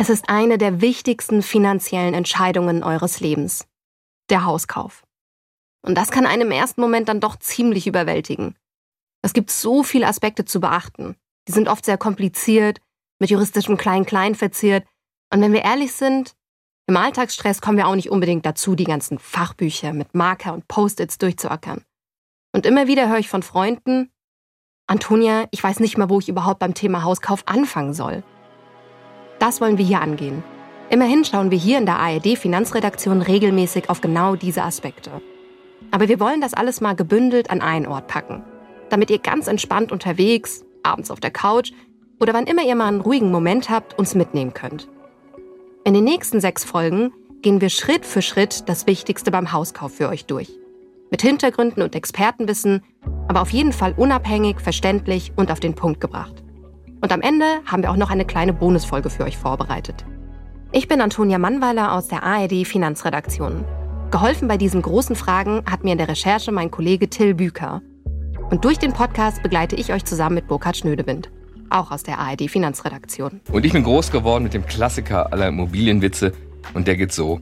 Es ist eine der wichtigsten finanziellen Entscheidungen eures Lebens. Der Hauskauf. Und das kann einen im ersten Moment dann doch ziemlich überwältigen. Es gibt so viele Aspekte zu beachten. Die sind oft sehr kompliziert, mit juristischem Klein-Klein verziert. Und wenn wir ehrlich sind, im Alltagsstress kommen wir auch nicht unbedingt dazu, die ganzen Fachbücher mit Marker und Post-its durchzuackern. Und immer wieder höre ich von Freunden, Antonia, ich weiß nicht mal, wo ich überhaupt beim Thema Hauskauf anfangen soll. Das wollen wir hier angehen. Immerhin schauen wir hier in der ARD Finanzredaktion regelmäßig auf genau diese Aspekte. Aber wir wollen das alles mal gebündelt an einen Ort packen, damit ihr ganz entspannt unterwegs, abends auf der Couch oder wann immer ihr mal einen ruhigen Moment habt, uns mitnehmen könnt. In den nächsten sechs Folgen gehen wir Schritt für Schritt das Wichtigste beim Hauskauf für euch durch. Mit Hintergründen und Expertenwissen, aber auf jeden Fall unabhängig, verständlich und auf den Punkt gebracht. Und am Ende haben wir auch noch eine kleine Bonusfolge für euch vorbereitet. Ich bin Antonia Mannweiler aus der ARD Finanzredaktion. Geholfen bei diesen großen Fragen hat mir in der Recherche mein Kollege Till Büker. Und durch den Podcast begleite ich euch zusammen mit Burkhard Schnödewind, auch aus der ARD Finanzredaktion. Und ich bin groß geworden mit dem Klassiker aller Immobilienwitze und der geht so.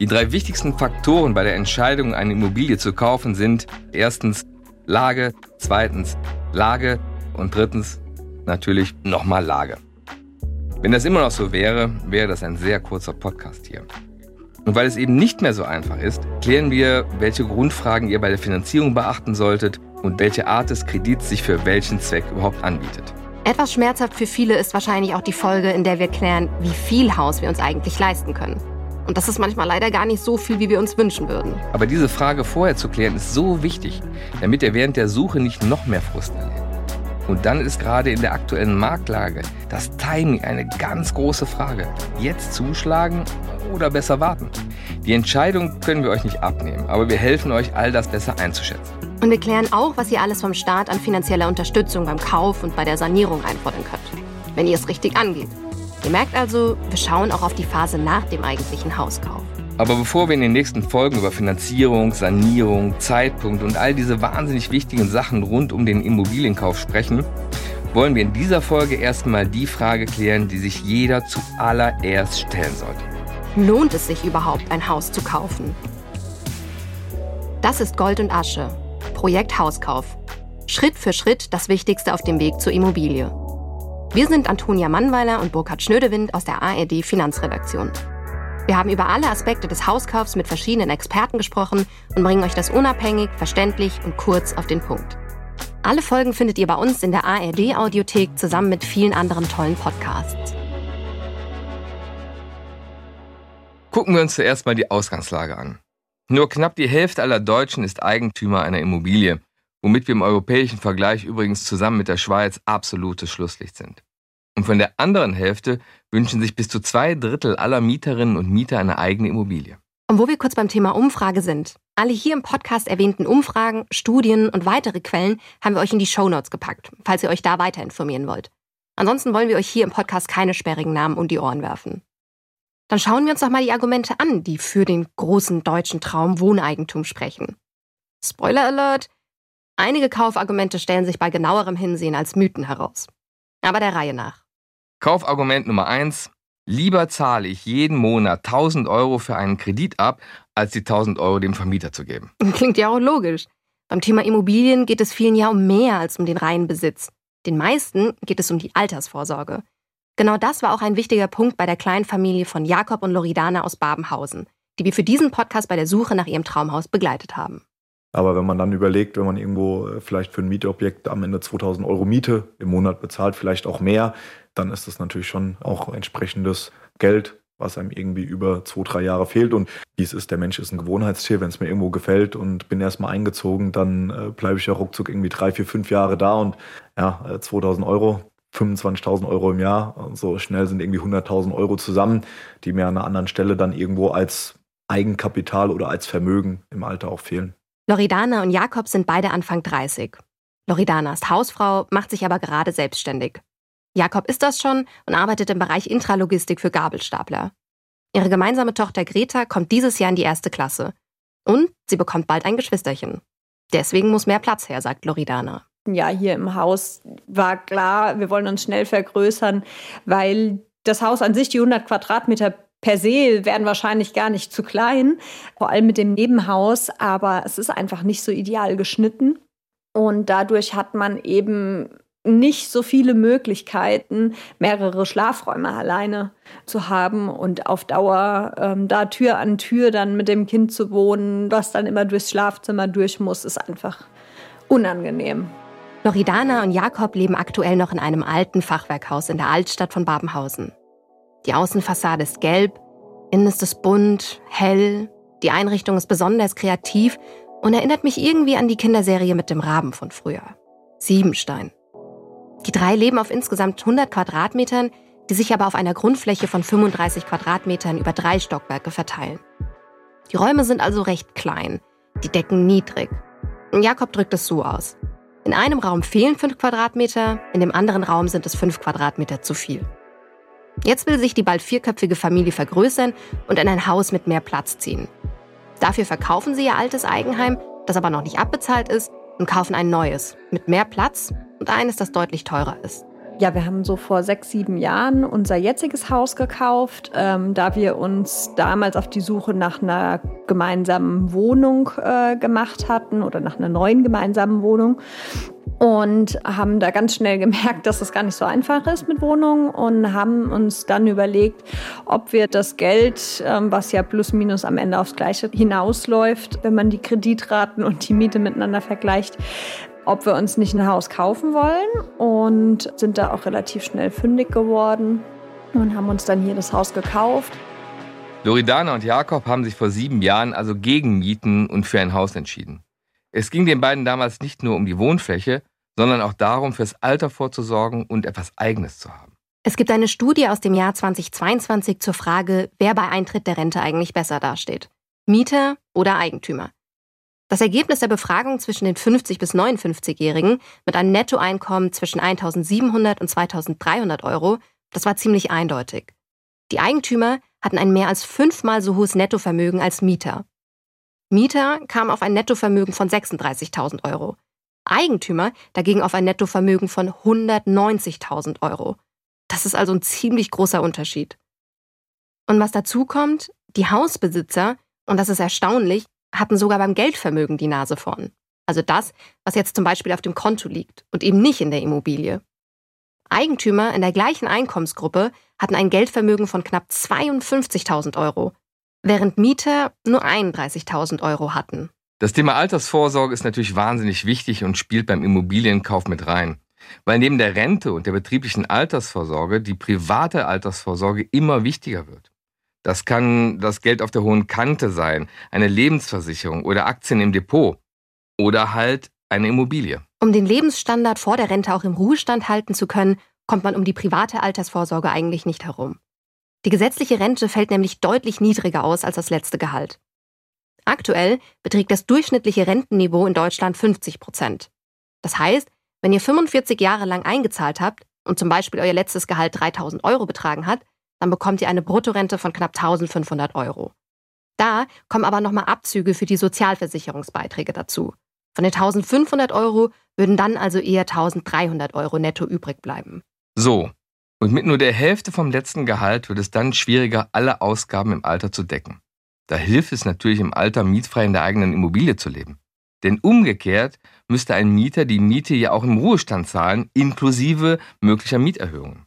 Die drei wichtigsten Faktoren bei der Entscheidung, eine Immobilie zu kaufen, sind erstens Lage, zweitens Lage und drittens natürlich nochmal Lage. Wenn das immer noch so wäre, wäre das ein sehr kurzer Podcast hier. Und weil es eben nicht mehr so einfach ist, klären wir, welche Grundfragen ihr bei der Finanzierung beachten solltet und welche Art des Kredits sich für welchen Zweck überhaupt anbietet. Etwas schmerzhaft für viele ist wahrscheinlich auch die Folge, in der wir klären, wie viel Haus wir uns eigentlich leisten können. Und das ist manchmal leider gar nicht so viel, wie wir uns wünschen würden. Aber diese Frage vorher zu klären ist so wichtig, damit ihr während der Suche nicht noch mehr Frust erlebt. Und dann ist gerade in der aktuellen Marktlage das Timing eine ganz große Frage. Jetzt zuschlagen oder besser warten? Die Entscheidung können wir euch nicht abnehmen, aber wir helfen euch, all das besser einzuschätzen. Und wir klären auch, was ihr alles vom Staat an finanzieller Unterstützung beim Kauf und bei der Sanierung einfordern könnt, wenn ihr es richtig angeht. Ihr merkt also, wir schauen auch auf die Phase nach dem eigentlichen Hauskauf. Aber bevor wir in den nächsten Folgen über Finanzierung, Sanierung, Zeitpunkt und all diese wahnsinnig wichtigen Sachen rund um den Immobilienkauf sprechen, wollen wir in dieser Folge erstmal die Frage klären, die sich jeder zuallererst stellen sollte. Lohnt es sich überhaupt, ein Haus zu kaufen? Das ist Gold und Asche. Projekt Hauskauf. Schritt für Schritt das Wichtigste auf dem Weg zur Immobilie. Wir sind Antonia Mannweiler und Burkhard Schnödewind aus der ARD Finanzredaktion. Wir haben über alle Aspekte des Hauskaufs mit verschiedenen Experten gesprochen und bringen euch das unabhängig, verständlich und kurz auf den Punkt. Alle Folgen findet ihr bei uns in der ARD Audiothek zusammen mit vielen anderen tollen Podcasts. Gucken wir uns zuerst mal die Ausgangslage an. Nur knapp die Hälfte aller Deutschen ist Eigentümer einer Immobilie, womit wir im europäischen Vergleich übrigens zusammen mit der Schweiz absolutes Schlusslicht sind. Und von der anderen Hälfte wünschen sich bis zu zwei Drittel aller Mieterinnen und Mieter eine eigene Immobilie. Und wo wir kurz beim Thema Umfrage sind. Alle hier im Podcast erwähnten Umfragen, Studien und weitere Quellen haben wir euch in die Shownotes gepackt, falls ihr euch da weiter informieren wollt. Ansonsten wollen wir euch hier im Podcast keine sperrigen Namen um die Ohren werfen. Dann schauen wir uns doch mal die Argumente an, die für den großen deutschen Traum Wohneigentum sprechen. Spoiler Alert! Einige Kaufargumente stellen sich bei genauerem Hinsehen als Mythen heraus. Aber der Reihe nach. Kaufargument Nummer eins: Lieber zahle ich jeden Monat 1000 Euro für einen Kredit ab, als die 1000 Euro dem Vermieter zu geben. Klingt ja auch logisch. Beim Thema Immobilien geht es vielen ja um mehr als um den reinen Besitz. Den meisten geht es um die Altersvorsorge. Genau das war auch ein wichtiger Punkt bei der kleinen Familie von Jakob und Loridana aus Babenhausen, die wir für diesen Podcast bei der Suche nach ihrem Traumhaus begleitet haben. Aber wenn man dann überlegt, wenn man irgendwo äh, vielleicht für ein Mietobjekt am Ende 2000 Euro Miete im Monat bezahlt, vielleicht auch mehr, dann ist das natürlich schon auch entsprechendes Geld, was einem irgendwie über zwei, drei Jahre fehlt. Und wie es ist, der Mensch ist ein Gewohnheitstier. Wenn es mir irgendwo gefällt und bin erstmal eingezogen, dann äh, bleibe ich ja ruckzuck irgendwie drei, vier, fünf Jahre da und ja, äh, 2000 Euro 25.000 Euro im Jahr. So schnell sind irgendwie 100.000 Euro zusammen, die mir an einer anderen Stelle dann irgendwo als Eigenkapital oder als Vermögen im Alter auch fehlen. Loredana und Jakob sind beide Anfang 30. Loredana ist Hausfrau, macht sich aber gerade selbstständig. Jakob ist das schon und arbeitet im Bereich Intralogistik für Gabelstapler. Ihre gemeinsame Tochter Greta kommt dieses Jahr in die erste Klasse. Und sie bekommt bald ein Geschwisterchen. Deswegen muss mehr Platz her, sagt Loridana. Ja, hier im Haus war klar, wir wollen uns schnell vergrößern, weil Das Haus an sich, die 100 Quadratmeter per se werden wahrscheinlich gar nicht zu klein, vor allem mit dem Nebenhaus, aber es ist einfach nicht so ideal geschnitten. Und dadurch hat man eben nicht so viele Möglichkeiten, mehrere Schlafräume alleine zu haben und auf Dauer ähm, da Tür an Tür dann mit dem Kind zu wohnen, was dann immer durchs Schlafzimmer durch muss, ist einfach unangenehm. Loridana und Jakob leben aktuell noch in einem alten Fachwerkhaus in der Altstadt von Babenhausen. Die Außenfassade ist gelb, innen ist es bunt, hell, die Einrichtung ist besonders kreativ und erinnert mich irgendwie an die Kinderserie mit dem Raben von früher. Siebenstein. Die drei leben auf insgesamt 100 Quadratmetern, die sich aber auf einer Grundfläche von 35 Quadratmetern über drei Stockwerke verteilen. Die Räume sind also recht klein, die Decken niedrig. Jakob drückt es so aus. In einem Raum fehlen 5 Quadratmeter, in dem anderen Raum sind es 5 Quadratmeter zu viel. Jetzt will sich die bald vierköpfige Familie vergrößern und in ein Haus mit mehr Platz ziehen. Dafür verkaufen sie ihr altes Eigenheim, das aber noch nicht abbezahlt ist, und kaufen ein neues mit mehr Platz und eines, das deutlich teurer ist. Ja, wir haben so vor sechs, sieben Jahren unser jetziges Haus gekauft, ähm, da wir uns damals auf die Suche nach einer gemeinsamen Wohnung äh, gemacht hatten oder nach einer neuen gemeinsamen Wohnung und haben da ganz schnell gemerkt, dass das gar nicht so einfach ist mit Wohnungen und haben uns dann überlegt, ob wir das Geld, ähm, was ja plus minus am Ende aufs Gleiche hinausläuft, wenn man die Kreditraten und die Miete miteinander vergleicht, ob wir uns nicht ein Haus kaufen wollen und sind da auch relativ schnell fündig geworden und haben uns dann hier das Haus gekauft. Loredana und Jakob haben sich vor sieben Jahren also gegen Mieten und für ein Haus entschieden. Es ging den beiden damals nicht nur um die Wohnfläche, sondern auch darum, fürs Alter vorzusorgen und etwas Eigenes zu haben. Es gibt eine Studie aus dem Jahr 2022 zur Frage, wer bei Eintritt der Rente eigentlich besser dasteht. Mieter oder Eigentümer. Das Ergebnis der Befragung zwischen den 50 bis 59-Jährigen mit einem Nettoeinkommen zwischen 1.700 und 2.300 Euro, das war ziemlich eindeutig. Die Eigentümer hatten ein mehr als fünfmal so hohes Nettovermögen als Mieter. Mieter kamen auf ein Nettovermögen von 36.000 Euro. Eigentümer dagegen auf ein Nettovermögen von 190.000 Euro. Das ist also ein ziemlich großer Unterschied. Und was dazu kommt, die Hausbesitzer, und das ist erstaunlich, hatten sogar beim Geldvermögen die Nase vorn. Also das, was jetzt zum Beispiel auf dem Konto liegt und eben nicht in der Immobilie. Eigentümer in der gleichen Einkommensgruppe hatten ein Geldvermögen von knapp 52.000 Euro, während Mieter nur 31.000 Euro hatten. Das Thema Altersvorsorge ist natürlich wahnsinnig wichtig und spielt beim Immobilienkauf mit rein. Weil neben der Rente und der betrieblichen Altersvorsorge die private Altersvorsorge immer wichtiger wird. Das kann das Geld auf der hohen Kante sein, eine Lebensversicherung oder Aktien im Depot oder halt eine Immobilie. Um den Lebensstandard vor der Rente auch im Ruhestand halten zu können, kommt man um die private Altersvorsorge eigentlich nicht herum. Die gesetzliche Rente fällt nämlich deutlich niedriger aus als das letzte Gehalt. Aktuell beträgt das durchschnittliche Rentenniveau in Deutschland 50 Prozent. Das heißt, wenn ihr 45 Jahre lang eingezahlt habt und zum Beispiel euer letztes Gehalt 3000 Euro betragen hat, dann bekommt ihr eine Bruttorente von knapp 1500 Euro. Da kommen aber nochmal Abzüge für die Sozialversicherungsbeiträge dazu. Von den 1500 Euro würden dann also eher 1300 Euro netto übrig bleiben. So. Und mit nur der Hälfte vom letzten Gehalt wird es dann schwieriger, alle Ausgaben im Alter zu decken. Da hilft es natürlich im Alter mietfrei in der eigenen Immobilie zu leben. Denn umgekehrt müsste ein Mieter die Miete ja auch im Ruhestand zahlen, inklusive möglicher Mieterhöhungen.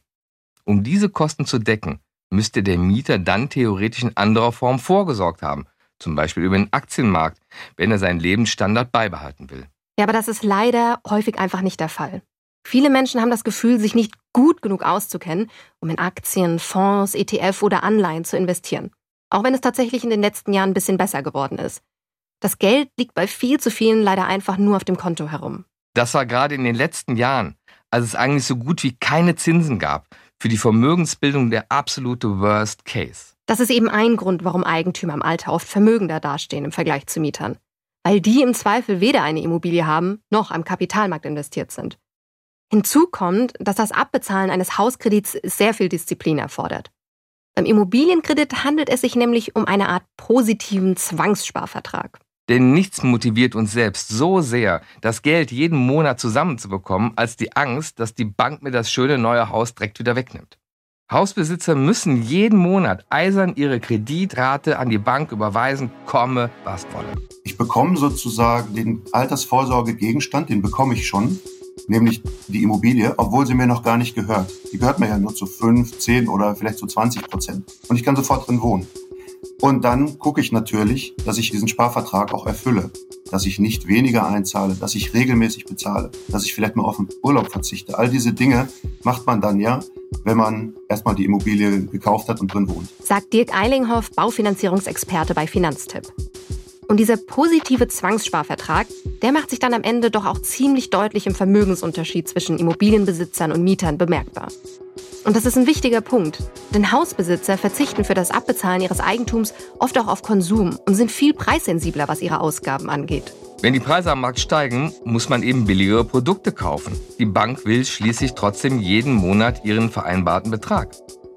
Um diese Kosten zu decken, müsste der Mieter dann theoretisch in anderer Form vorgesorgt haben, zum Beispiel über den Aktienmarkt, wenn er seinen Lebensstandard beibehalten will. Ja, aber das ist leider häufig einfach nicht der Fall. Viele Menschen haben das Gefühl, sich nicht gut genug auszukennen, um in Aktien, Fonds, ETF oder Anleihen zu investieren. Auch wenn es tatsächlich in den letzten Jahren ein bisschen besser geworden ist. Das Geld liegt bei viel zu vielen leider einfach nur auf dem Konto herum. Das war gerade in den letzten Jahren, als es eigentlich so gut wie keine Zinsen gab, für die Vermögensbildung der absolute Worst Case. Das ist eben ein Grund, warum Eigentümer im Alter oft vermögender dastehen im Vergleich zu Mietern. Weil die im Zweifel weder eine Immobilie haben, noch am Kapitalmarkt investiert sind. Hinzu kommt, dass das Abbezahlen eines Hauskredits sehr viel Disziplin erfordert. Beim Immobilienkredit handelt es sich nämlich um eine Art positiven Zwangssparvertrag. Denn nichts motiviert uns selbst so sehr, das Geld jeden Monat zusammenzubekommen, als die Angst, dass die Bank mir das schöne neue Haus direkt wieder wegnimmt. Hausbesitzer müssen jeden Monat eisern ihre Kreditrate an die Bank überweisen, komme was wolle. Ich bekomme sozusagen den Altersvorsorgegegenstand, den bekomme ich schon, nämlich die Immobilie, obwohl sie mir noch gar nicht gehört. Die gehört mir ja nur zu 5, 10 oder vielleicht zu 20 Prozent. Und ich kann sofort drin wohnen. Und dann gucke ich natürlich, dass ich diesen Sparvertrag auch erfülle. Dass ich nicht weniger einzahle, dass ich regelmäßig bezahle, dass ich vielleicht mal auf den Urlaub verzichte. All diese Dinge macht man dann ja, wenn man erstmal die Immobilie gekauft hat und drin wohnt. Sagt Dirk Eilinghoff, Baufinanzierungsexperte bei Finanztipp. Und dieser positive Zwangssparvertrag, der macht sich dann am Ende doch auch ziemlich deutlich im Vermögensunterschied zwischen Immobilienbesitzern und Mietern bemerkbar. Und das ist ein wichtiger Punkt, denn Hausbesitzer verzichten für das Abbezahlen ihres Eigentums oft auch auf Konsum und sind viel preissensibler, was ihre Ausgaben angeht. Wenn die Preise am Markt steigen, muss man eben billigere Produkte kaufen. Die Bank will schließlich trotzdem jeden Monat ihren vereinbarten Betrag.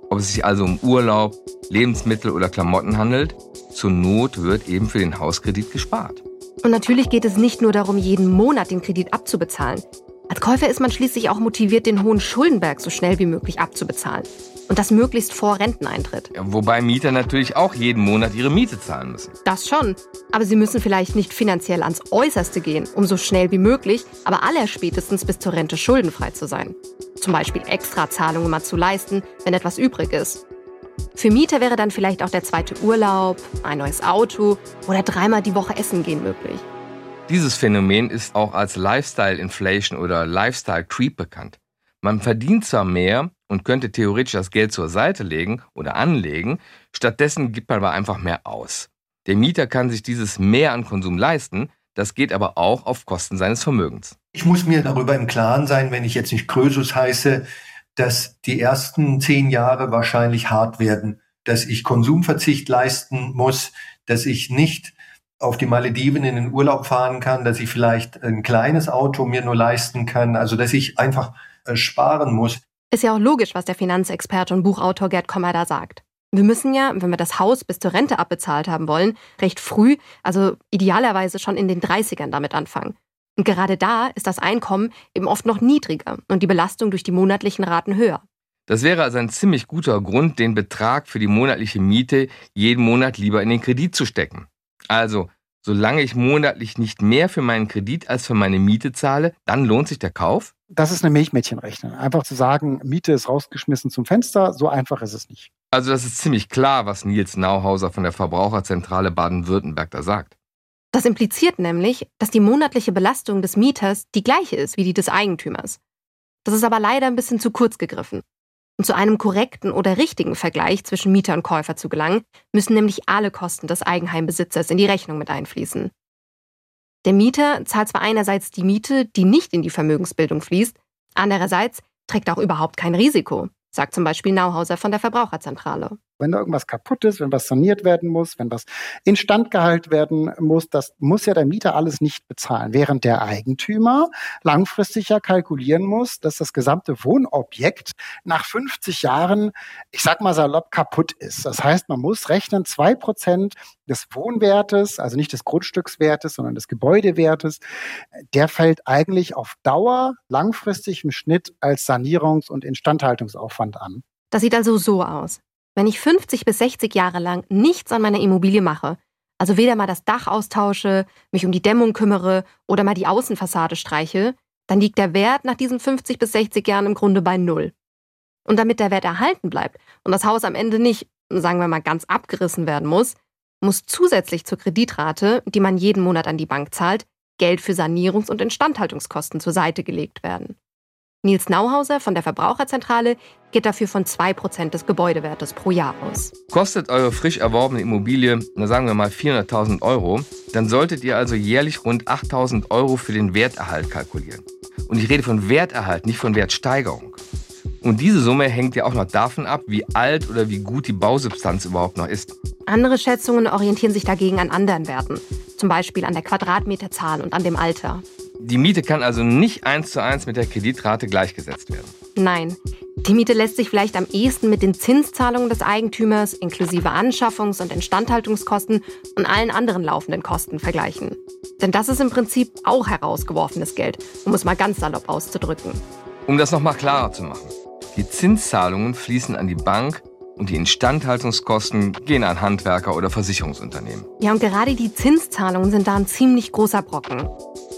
Ob es sich also um Urlaub, Lebensmittel oder Klamotten handelt, zur Not wird eben für den Hauskredit gespart. Und natürlich geht es nicht nur darum, jeden Monat den Kredit abzubezahlen. Als Käufer ist man schließlich auch motiviert, den hohen Schuldenberg so schnell wie möglich abzubezahlen. Und das möglichst vor Renteneintritt. Ja, wobei Mieter natürlich auch jeden Monat ihre Miete zahlen müssen. Das schon. Aber sie müssen vielleicht nicht finanziell ans Äußerste gehen, um so schnell wie möglich, aber allerspätestens bis zur Rente schuldenfrei zu sein. Zum Beispiel Extrazahlungen mal zu leisten, wenn etwas übrig ist. Für Mieter wäre dann vielleicht auch der zweite Urlaub, ein neues Auto oder dreimal die Woche Essen gehen möglich. Dieses Phänomen ist auch als Lifestyle Inflation oder Lifestyle Creep bekannt. Man verdient zwar mehr und könnte theoretisch das Geld zur Seite legen oder anlegen, stattdessen gibt man aber einfach mehr aus. Der Mieter kann sich dieses mehr an Konsum leisten, das geht aber auch auf Kosten seines Vermögens. Ich muss mir darüber im Klaren sein, wenn ich jetzt nicht Krösus heiße, dass die ersten zehn Jahre wahrscheinlich hart werden, dass ich Konsumverzicht leisten muss, dass ich nicht auf die Malediven in den Urlaub fahren kann, dass ich vielleicht ein kleines Auto mir nur leisten kann, also dass ich einfach äh, sparen muss. Ist ja auch logisch, was der Finanzexperte und Buchautor Gerd Kommer da sagt. Wir müssen ja, wenn wir das Haus bis zur Rente abbezahlt haben wollen, recht früh, also idealerweise schon in den 30ern damit anfangen. Und gerade da ist das Einkommen eben oft noch niedriger und die Belastung durch die monatlichen Raten höher. Das wäre also ein ziemlich guter Grund, den Betrag für die monatliche Miete jeden Monat lieber in den Kredit zu stecken. Also, solange ich monatlich nicht mehr für meinen Kredit als für meine Miete zahle, dann lohnt sich der Kauf? Das ist eine Milchmädchenrechnung. Einfach zu sagen, Miete ist rausgeschmissen zum Fenster, so einfach ist es nicht. Also das ist ziemlich klar, was Nils Nauhauser von der Verbraucherzentrale Baden-Württemberg da sagt. Das impliziert nämlich, dass die monatliche Belastung des Mieters die gleiche ist wie die des Eigentümers. Das ist aber leider ein bisschen zu kurz gegriffen. Um zu einem korrekten oder richtigen Vergleich zwischen Mieter und Käufer zu gelangen, müssen nämlich alle Kosten des Eigenheimbesitzers in die Rechnung mit einfließen. Der Mieter zahlt zwar einerseits die Miete, die nicht in die Vermögensbildung fließt, andererseits trägt auch überhaupt kein Risiko sagt zum Beispiel Nauhauser von der Verbraucherzentrale. Wenn da irgendwas kaputt ist, wenn was saniert werden muss, wenn was instand gehalten werden muss, das muss ja der Mieter alles nicht bezahlen. Während der Eigentümer langfristig ja kalkulieren muss, dass das gesamte Wohnobjekt nach 50 Jahren, ich sag mal salopp, kaputt ist. Das heißt, man muss rechnen, zwei Prozent des Wohnwertes, also nicht des Grundstückswertes, sondern des Gebäudewertes, der fällt eigentlich auf Dauer langfristig im Schnitt als Sanierungs- und Instandhaltungsaufwand an. Das sieht also so aus. Wenn ich 50 bis 60 Jahre lang nichts an meiner Immobilie mache, also weder mal das Dach austausche, mich um die Dämmung kümmere oder mal die Außenfassade streiche, dann liegt der Wert nach diesen 50 bis 60 Jahren im Grunde bei Null. Und damit der Wert erhalten bleibt und das Haus am Ende nicht, sagen wir mal, ganz abgerissen werden muss, muss zusätzlich zur Kreditrate, die man jeden Monat an die Bank zahlt, Geld für Sanierungs- und Instandhaltungskosten zur Seite gelegt werden. Nils Nauhauser von der Verbraucherzentrale geht dafür von 2% des Gebäudewertes pro Jahr aus. Kostet eure frisch erworbene Immobilie, na sagen wir mal 400.000 Euro, dann solltet ihr also jährlich rund 8.000 Euro für den Werterhalt kalkulieren. Und ich rede von Werterhalt, nicht von Wertsteigerung. Und diese Summe hängt ja auch noch davon ab, wie alt oder wie gut die Bausubstanz überhaupt noch ist. Andere Schätzungen orientieren sich dagegen an anderen Werten, zum Beispiel an der Quadratmeterzahl und an dem Alter. Die Miete kann also nicht eins zu eins mit der Kreditrate gleichgesetzt werden. Nein. Die Miete lässt sich vielleicht am ehesten mit den Zinszahlungen des Eigentümers inklusive Anschaffungs- und Instandhaltungskosten und allen anderen laufenden Kosten vergleichen. Denn das ist im Prinzip auch herausgeworfenes Geld, um es mal ganz salopp auszudrücken. Um das nochmal klarer zu machen. Die Zinszahlungen fließen an die Bank und die Instandhaltungskosten gehen an Handwerker oder Versicherungsunternehmen. Ja, und gerade die Zinszahlungen sind da ein ziemlich großer Brocken.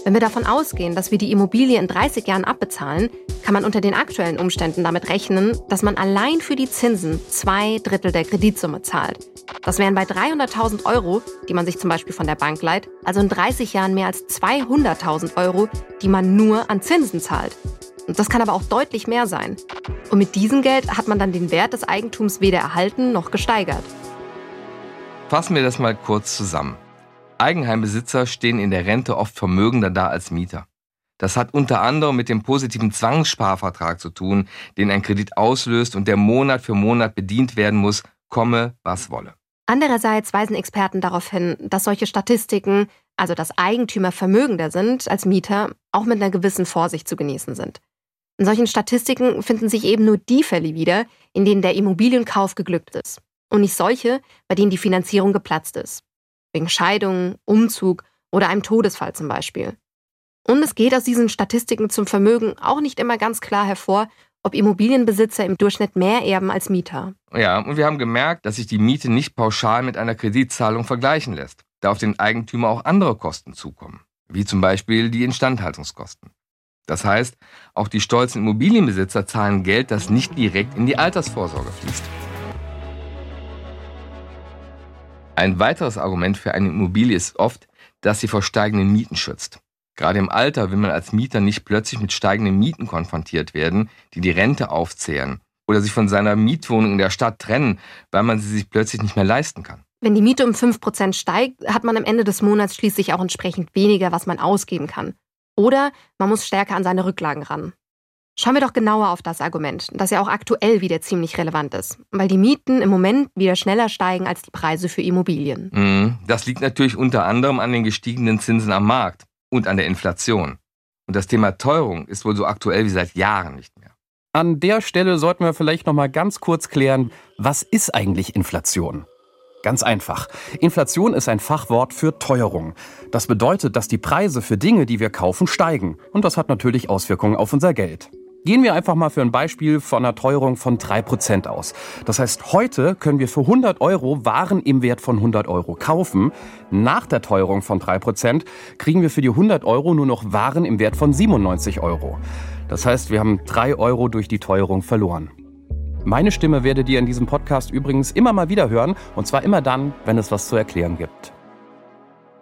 Wenn wir davon ausgehen, dass wir die Immobilie in 30 Jahren abbezahlen, kann man unter den aktuellen Umständen damit rechnen, dass man allein für die Zinsen zwei Drittel der Kreditsumme zahlt. Das wären bei 300.000 Euro, die man sich zum Beispiel von der Bank leiht, also in 30 Jahren mehr als 200.000 Euro, die man nur an Zinsen zahlt. Das kann aber auch deutlich mehr sein. Und mit diesem Geld hat man dann den Wert des Eigentums weder erhalten noch gesteigert. Fassen wir das mal kurz zusammen. Eigenheimbesitzer stehen in der Rente oft vermögender da als Mieter. Das hat unter anderem mit dem positiven Zwangssparvertrag zu tun, den ein Kredit auslöst und der Monat für Monat bedient werden muss, komme was wolle. Andererseits weisen Experten darauf hin, dass solche Statistiken, also dass Eigentümer vermögender sind als Mieter, auch mit einer gewissen Vorsicht zu genießen sind. In solchen Statistiken finden sich eben nur die Fälle wieder, in denen der Immobilienkauf geglückt ist und nicht solche, bei denen die Finanzierung geplatzt ist wegen Scheidung, Umzug oder einem Todesfall zum Beispiel. Und es geht aus diesen Statistiken zum Vermögen auch nicht immer ganz klar hervor, ob Immobilienbesitzer im Durchschnitt mehr erben als Mieter. Ja, und wir haben gemerkt, dass sich die Miete nicht pauschal mit einer Kreditzahlung vergleichen lässt, da auf den Eigentümer auch andere Kosten zukommen, wie zum Beispiel die Instandhaltungskosten. Das heißt, auch die stolzen Immobilienbesitzer zahlen Geld, das nicht direkt in die Altersvorsorge fließt. Ein weiteres Argument für eine Immobilie ist oft, dass sie vor steigenden Mieten schützt. Gerade im Alter will man als Mieter nicht plötzlich mit steigenden Mieten konfrontiert werden, die die Rente aufzehren oder sich von seiner Mietwohnung in der Stadt trennen, weil man sie sich plötzlich nicht mehr leisten kann. Wenn die Miete um 5% steigt, hat man am Ende des Monats schließlich auch entsprechend weniger, was man ausgeben kann. Oder man muss stärker an seine Rücklagen ran. Schauen wir doch genauer auf das Argument, das ja auch aktuell wieder ziemlich relevant ist, weil die Mieten im Moment wieder schneller steigen als die Preise für Immobilien. Mhm. Das liegt natürlich unter anderem an den gestiegenen Zinsen am Markt und an der Inflation. Und das Thema Teuerung ist wohl so aktuell wie seit Jahren nicht mehr. An der Stelle sollten wir vielleicht noch mal ganz kurz klären, was ist eigentlich Inflation? Ganz einfach. Inflation ist ein Fachwort für Teuerung. Das bedeutet, dass die Preise für Dinge, die wir kaufen, steigen. Und das hat natürlich Auswirkungen auf unser Geld. Gehen wir einfach mal für ein Beispiel von einer Teuerung von 3% aus. Das heißt, heute können wir für 100 Euro Waren im Wert von 100 Euro kaufen. Nach der Teuerung von 3% kriegen wir für die 100 Euro nur noch Waren im Wert von 97 Euro. Das heißt, wir haben 3 Euro durch die Teuerung verloren. Meine Stimme werdet ihr in diesem Podcast übrigens immer mal wieder hören, und zwar immer dann, wenn es was zu erklären gibt.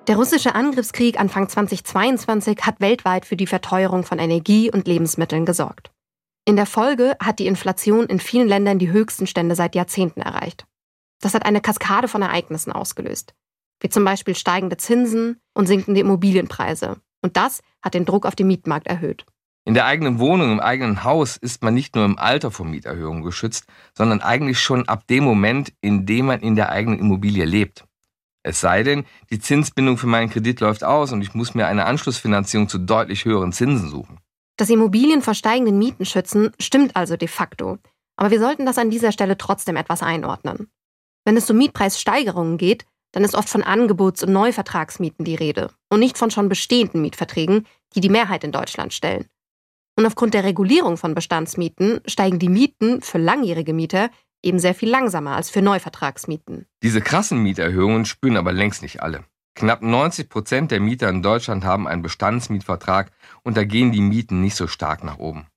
Der russische Angriffskrieg Anfang 2022 hat weltweit für die Verteuerung von Energie und Lebensmitteln gesorgt. In der Folge hat die Inflation in vielen Ländern die höchsten Stände seit Jahrzehnten erreicht. Das hat eine Kaskade von Ereignissen ausgelöst, wie zum Beispiel steigende Zinsen und sinkende Immobilienpreise. Und das hat den Druck auf den Mietmarkt erhöht. In der eigenen Wohnung, im eigenen Haus ist man nicht nur im Alter vor Mieterhöhungen geschützt, sondern eigentlich schon ab dem Moment, in dem man in der eigenen Immobilie lebt. Es sei denn, die Zinsbindung für meinen Kredit läuft aus und ich muss mir eine Anschlussfinanzierung zu deutlich höheren Zinsen suchen. Das Immobilien vor steigenden Mieten schützen stimmt also de facto. Aber wir sollten das an dieser Stelle trotzdem etwas einordnen. Wenn es um Mietpreissteigerungen geht, dann ist oft von Angebots- und Neuvertragsmieten die Rede und nicht von schon bestehenden Mietverträgen, die die Mehrheit in Deutschland stellen. Und aufgrund der Regulierung von Bestandsmieten steigen die Mieten für langjährige Mieter eben sehr viel langsamer als für Neuvertragsmieten. Diese krassen Mieterhöhungen spüren aber längst nicht alle. Knapp 90 Prozent der Mieter in Deutschland haben einen Bestandsmietvertrag und da gehen die Mieten nicht so stark nach oben.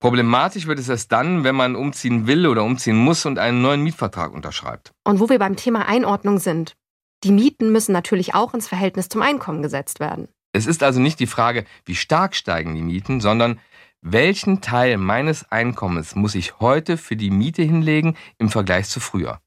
Problematisch wird es erst dann, wenn man umziehen will oder umziehen muss und einen neuen Mietvertrag unterschreibt. Und wo wir beim Thema Einordnung sind. Die Mieten müssen natürlich auch ins Verhältnis zum Einkommen gesetzt werden. Es ist also nicht die Frage, wie stark steigen die Mieten, sondern welchen Teil meines Einkommens muss ich heute für die Miete hinlegen im Vergleich zu früher?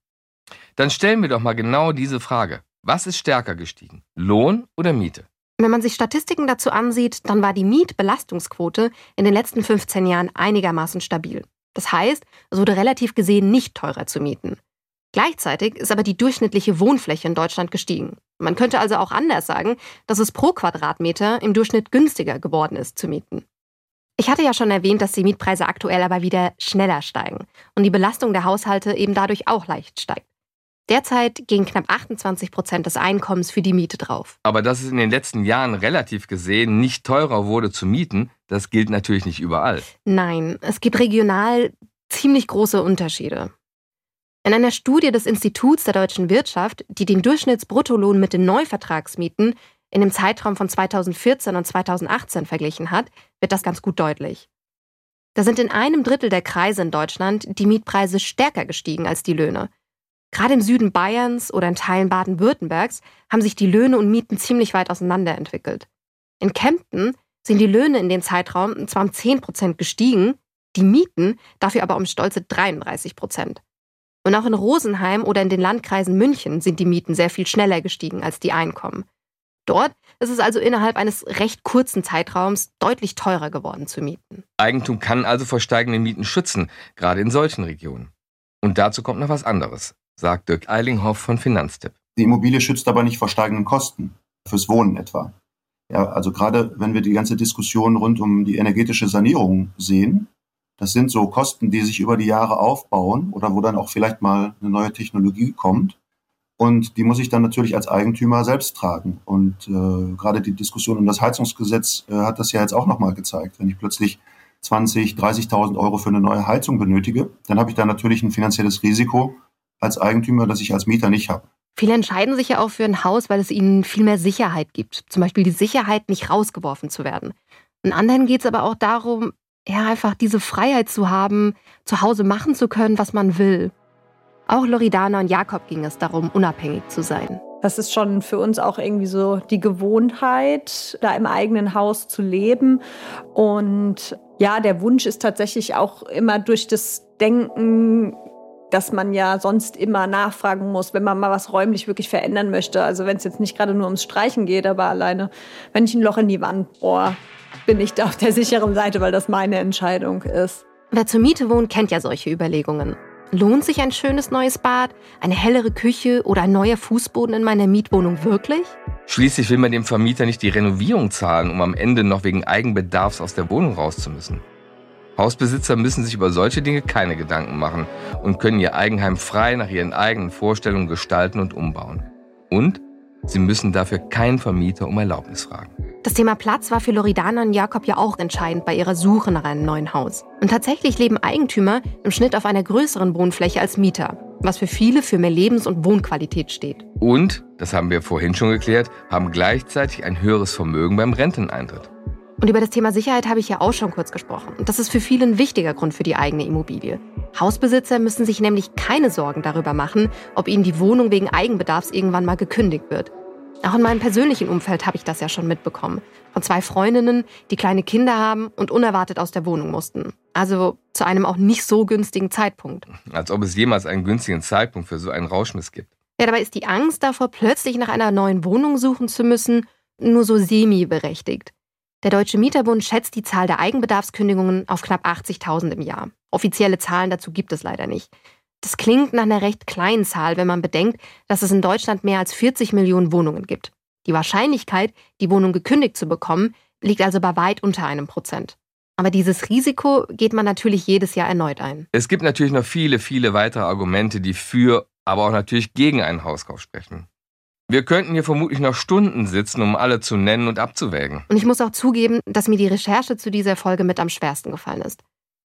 Dann stellen wir doch mal genau diese Frage. Was ist stärker gestiegen? Lohn oder Miete? Wenn man sich Statistiken dazu ansieht, dann war die Mietbelastungsquote in den letzten 15 Jahren einigermaßen stabil. Das heißt, es wurde relativ gesehen nicht teurer zu mieten. Gleichzeitig ist aber die durchschnittliche Wohnfläche in Deutschland gestiegen. Man könnte also auch anders sagen, dass es pro Quadratmeter im Durchschnitt günstiger geworden ist zu mieten. Ich hatte ja schon erwähnt, dass die Mietpreise aktuell aber wieder schneller steigen und die Belastung der Haushalte eben dadurch auch leicht steigt. Derzeit gehen knapp 28 Prozent des Einkommens für die Miete drauf. Aber dass es in den letzten Jahren relativ gesehen nicht teurer wurde zu mieten, das gilt natürlich nicht überall. Nein, es gibt regional ziemlich große Unterschiede. In einer Studie des Instituts der deutschen Wirtschaft, die den Durchschnittsbruttolohn mit den Neuvertragsmieten in dem Zeitraum von 2014 und 2018 verglichen hat, wird das ganz gut deutlich. Da sind in einem Drittel der Kreise in Deutschland die Mietpreise stärker gestiegen als die Löhne. Gerade im Süden Bayerns oder in Teilen Baden-Württembergs haben sich die Löhne und Mieten ziemlich weit auseinanderentwickelt. In Kempten sind die Löhne in dem Zeitraum zwar um 10 Prozent gestiegen, die Mieten dafür aber um stolze 33 Prozent. Und auch in Rosenheim oder in den Landkreisen München sind die Mieten sehr viel schneller gestiegen als die Einkommen. Dort ist es also innerhalb eines recht kurzen Zeitraums deutlich teurer geworden zu mieten. Eigentum kann also vor steigenden Mieten schützen, gerade in solchen Regionen. Und dazu kommt noch was anderes, sagt Dirk Eilinghoff von Finanztipp. Die Immobilie schützt aber nicht vor steigenden Kosten, fürs Wohnen etwa. Ja, also gerade wenn wir die ganze Diskussion rund um die energetische Sanierung sehen, das sind so Kosten, die sich über die Jahre aufbauen oder wo dann auch vielleicht mal eine neue Technologie kommt. Und die muss ich dann natürlich als Eigentümer selbst tragen. Und äh, gerade die Diskussion um das Heizungsgesetz äh, hat das ja jetzt auch nochmal gezeigt. Wenn ich plötzlich 20, 30.000 Euro für eine neue Heizung benötige, dann habe ich da natürlich ein finanzielles Risiko als Eigentümer, das ich als Mieter nicht habe. Viele entscheiden sich ja auch für ein Haus, weil es ihnen viel mehr Sicherheit gibt. Zum Beispiel die Sicherheit, nicht rausgeworfen zu werden. In anderen geht es aber auch darum, ja, einfach diese Freiheit zu haben, zu Hause machen zu können, was man will. Auch Loredana und Jakob ging es darum, unabhängig zu sein. Das ist schon für uns auch irgendwie so die Gewohnheit, da im eigenen Haus zu leben. Und ja, der Wunsch ist tatsächlich auch immer durch das Denken, dass man ja sonst immer nachfragen muss, wenn man mal was räumlich wirklich verändern möchte. Also wenn es jetzt nicht gerade nur ums Streichen geht, aber alleine, wenn ich ein Loch in die Wand bohre, bin ich da auf der sicheren Seite, weil das meine Entscheidung ist. Wer zur Miete wohnt, kennt ja solche Überlegungen. Lohnt sich ein schönes neues Bad, eine hellere Küche oder ein neuer Fußboden in meiner Mietwohnung wirklich? Schließlich will man dem Vermieter nicht die Renovierung zahlen, um am Ende noch wegen Eigenbedarfs aus der Wohnung raus zu müssen. Hausbesitzer müssen sich über solche Dinge keine Gedanken machen und können ihr Eigenheim frei nach ihren eigenen Vorstellungen gestalten und umbauen. Und sie müssen dafür keinen Vermieter um Erlaubnis fragen. Das Thema Platz war für Loredana und Jakob ja auch entscheidend bei ihrer Suche nach einem neuen Haus. Und tatsächlich leben Eigentümer im Schnitt auf einer größeren Wohnfläche als Mieter, was für viele für mehr Lebens- und Wohnqualität steht. Und, das haben wir vorhin schon geklärt, haben gleichzeitig ein höheres Vermögen beim Renteneintritt. Und über das Thema Sicherheit habe ich ja auch schon kurz gesprochen. Und das ist für viele ein wichtiger Grund für die eigene Immobilie. Hausbesitzer müssen sich nämlich keine Sorgen darüber machen, ob ihnen die Wohnung wegen Eigenbedarfs irgendwann mal gekündigt wird. Auch in meinem persönlichen Umfeld habe ich das ja schon mitbekommen. Von zwei Freundinnen, die kleine Kinder haben und unerwartet aus der Wohnung mussten. Also zu einem auch nicht so günstigen Zeitpunkt. Als ob es jemals einen günstigen Zeitpunkt für so einen Rauschmiss gibt. Ja, dabei ist die Angst davor, plötzlich nach einer neuen Wohnung suchen zu müssen, nur so semi-berechtigt. Der Deutsche Mieterbund schätzt die Zahl der Eigenbedarfskündigungen auf knapp 80.000 im Jahr. Offizielle Zahlen dazu gibt es leider nicht. Das klingt nach einer recht kleinen Zahl, wenn man bedenkt, dass es in Deutschland mehr als 40 Millionen Wohnungen gibt. Die Wahrscheinlichkeit, die Wohnung gekündigt zu bekommen, liegt also bei weit unter einem Prozent. Aber dieses Risiko geht man natürlich jedes Jahr erneut ein. Es gibt natürlich noch viele, viele weitere Argumente, die für, aber auch natürlich gegen einen Hauskauf sprechen. Wir könnten hier vermutlich noch Stunden sitzen, um alle zu nennen und abzuwägen. Und ich muss auch zugeben, dass mir die Recherche zu dieser Folge mit am schwersten gefallen ist.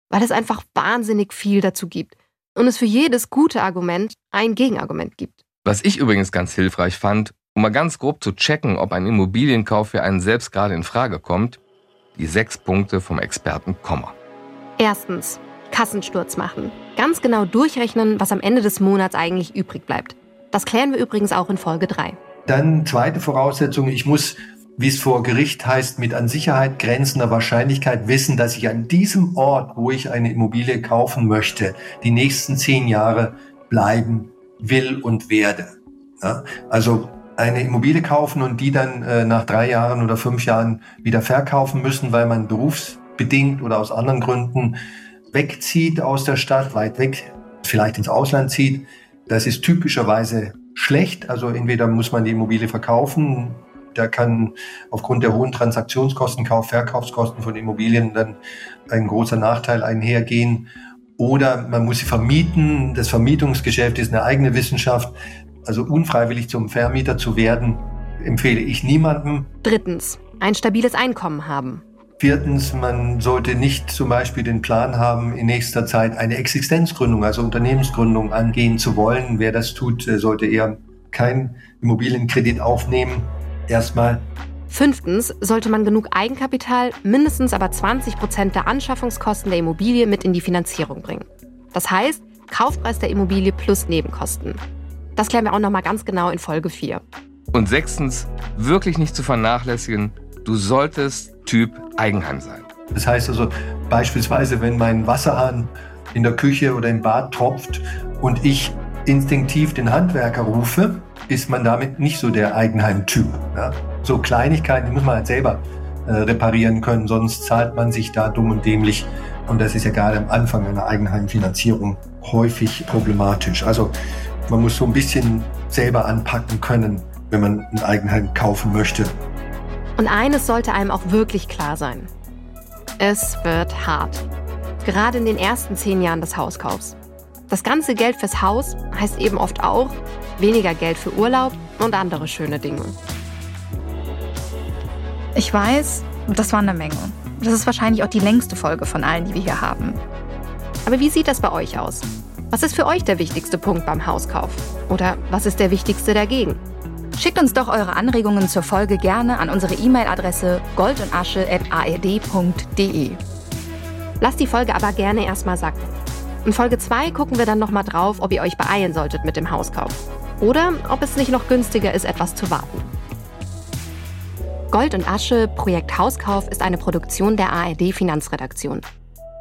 Weil es einfach wahnsinnig viel dazu gibt und es für jedes gute Argument ein Gegenargument gibt. Was ich übrigens ganz hilfreich fand, um mal ganz grob zu checken, ob ein Immobilienkauf für einen selbst gerade in Frage kommt, die sechs Punkte vom Experten Komma. Erstens, Kassensturz machen. Ganz genau durchrechnen, was am Ende des Monats eigentlich übrig bleibt. Das klären wir übrigens auch in Folge 3. Dann zweite Voraussetzung, ich muss wie es vor Gericht heißt, mit an Sicherheit grenzender Wahrscheinlichkeit wissen, dass ich an diesem Ort, wo ich eine Immobilie kaufen möchte, die nächsten zehn Jahre bleiben will und werde. Ja? Also eine Immobilie kaufen und die dann äh, nach drei Jahren oder fünf Jahren wieder verkaufen müssen, weil man berufsbedingt oder aus anderen Gründen wegzieht aus der Stadt, weit weg, vielleicht ins Ausland zieht. Das ist typischerweise schlecht. Also entweder muss man die Immobilie verkaufen, da kann aufgrund der hohen Transaktionskosten, Kauf-, Verkaufskosten von Immobilien dann ein großer Nachteil einhergehen. Oder man muss sie vermieten. Das Vermietungsgeschäft ist eine eigene Wissenschaft. Also unfreiwillig zum Vermieter zu werden, empfehle ich niemandem. Drittens, ein stabiles Einkommen haben. Viertens, man sollte nicht zum Beispiel den Plan haben, in nächster Zeit eine Existenzgründung, also Unternehmensgründung angehen zu wollen. Wer das tut, sollte eher keinen Immobilienkredit aufnehmen. Erstmal. Fünftens sollte man genug Eigenkapital, mindestens aber 20 Prozent der Anschaffungskosten der Immobilie mit in die Finanzierung bringen. Das heißt, Kaufpreis der Immobilie plus Nebenkosten. Das klären wir auch nochmal ganz genau in Folge 4. Und sechstens, wirklich nicht zu vernachlässigen, du solltest Typ Eigenheim sein. Das heißt also beispielsweise, wenn mein Wasserhahn in der Küche oder im Bad tropft und ich instinktiv den Handwerker rufe, ist man damit nicht so der Eigenheim-Typ. Ja? So Kleinigkeiten, die muss man halt selber äh, reparieren können, sonst zahlt man sich da dumm und dämlich. Und das ist ja gerade am Anfang einer Eigenheimfinanzierung häufig problematisch. Also man muss so ein bisschen selber anpacken können, wenn man ein Eigenheim kaufen möchte. Und eines sollte einem auch wirklich klar sein. Es wird hart. Gerade in den ersten zehn Jahren des Hauskaufs. Das ganze Geld fürs Haus heißt eben oft auch weniger Geld für Urlaub und andere schöne Dinge. Ich weiß, das war eine Menge. Das ist wahrscheinlich auch die längste Folge von allen, die wir hier haben. Aber wie sieht das bei euch aus? Was ist für euch der wichtigste Punkt beim Hauskauf? Oder was ist der wichtigste dagegen? Schickt uns doch eure Anregungen zur Folge gerne an unsere E-Mail-Adresse goldundasche.ard.de. Lasst die Folge aber gerne erstmal sacken. In Folge 2 gucken wir dann nochmal drauf, ob ihr euch beeilen solltet mit dem Hauskauf. Oder ob es nicht noch günstiger ist, etwas zu warten. Gold und Asche Projekt Hauskauf ist eine Produktion der ARD Finanzredaktion.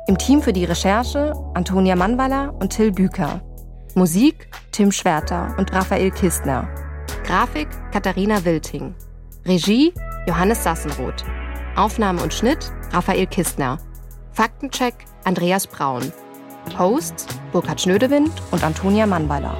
Im Team für die Recherche Antonia Mannwaller und Till Büker. Musik Tim Schwerter und Raphael Kistner. Grafik Katharina Wilting. Regie Johannes Sassenroth. Aufnahme und Schnitt Raphael Kistner. Faktencheck Andreas Braun. Hosts Burkhard Schnödewind und Antonia Mannweiler.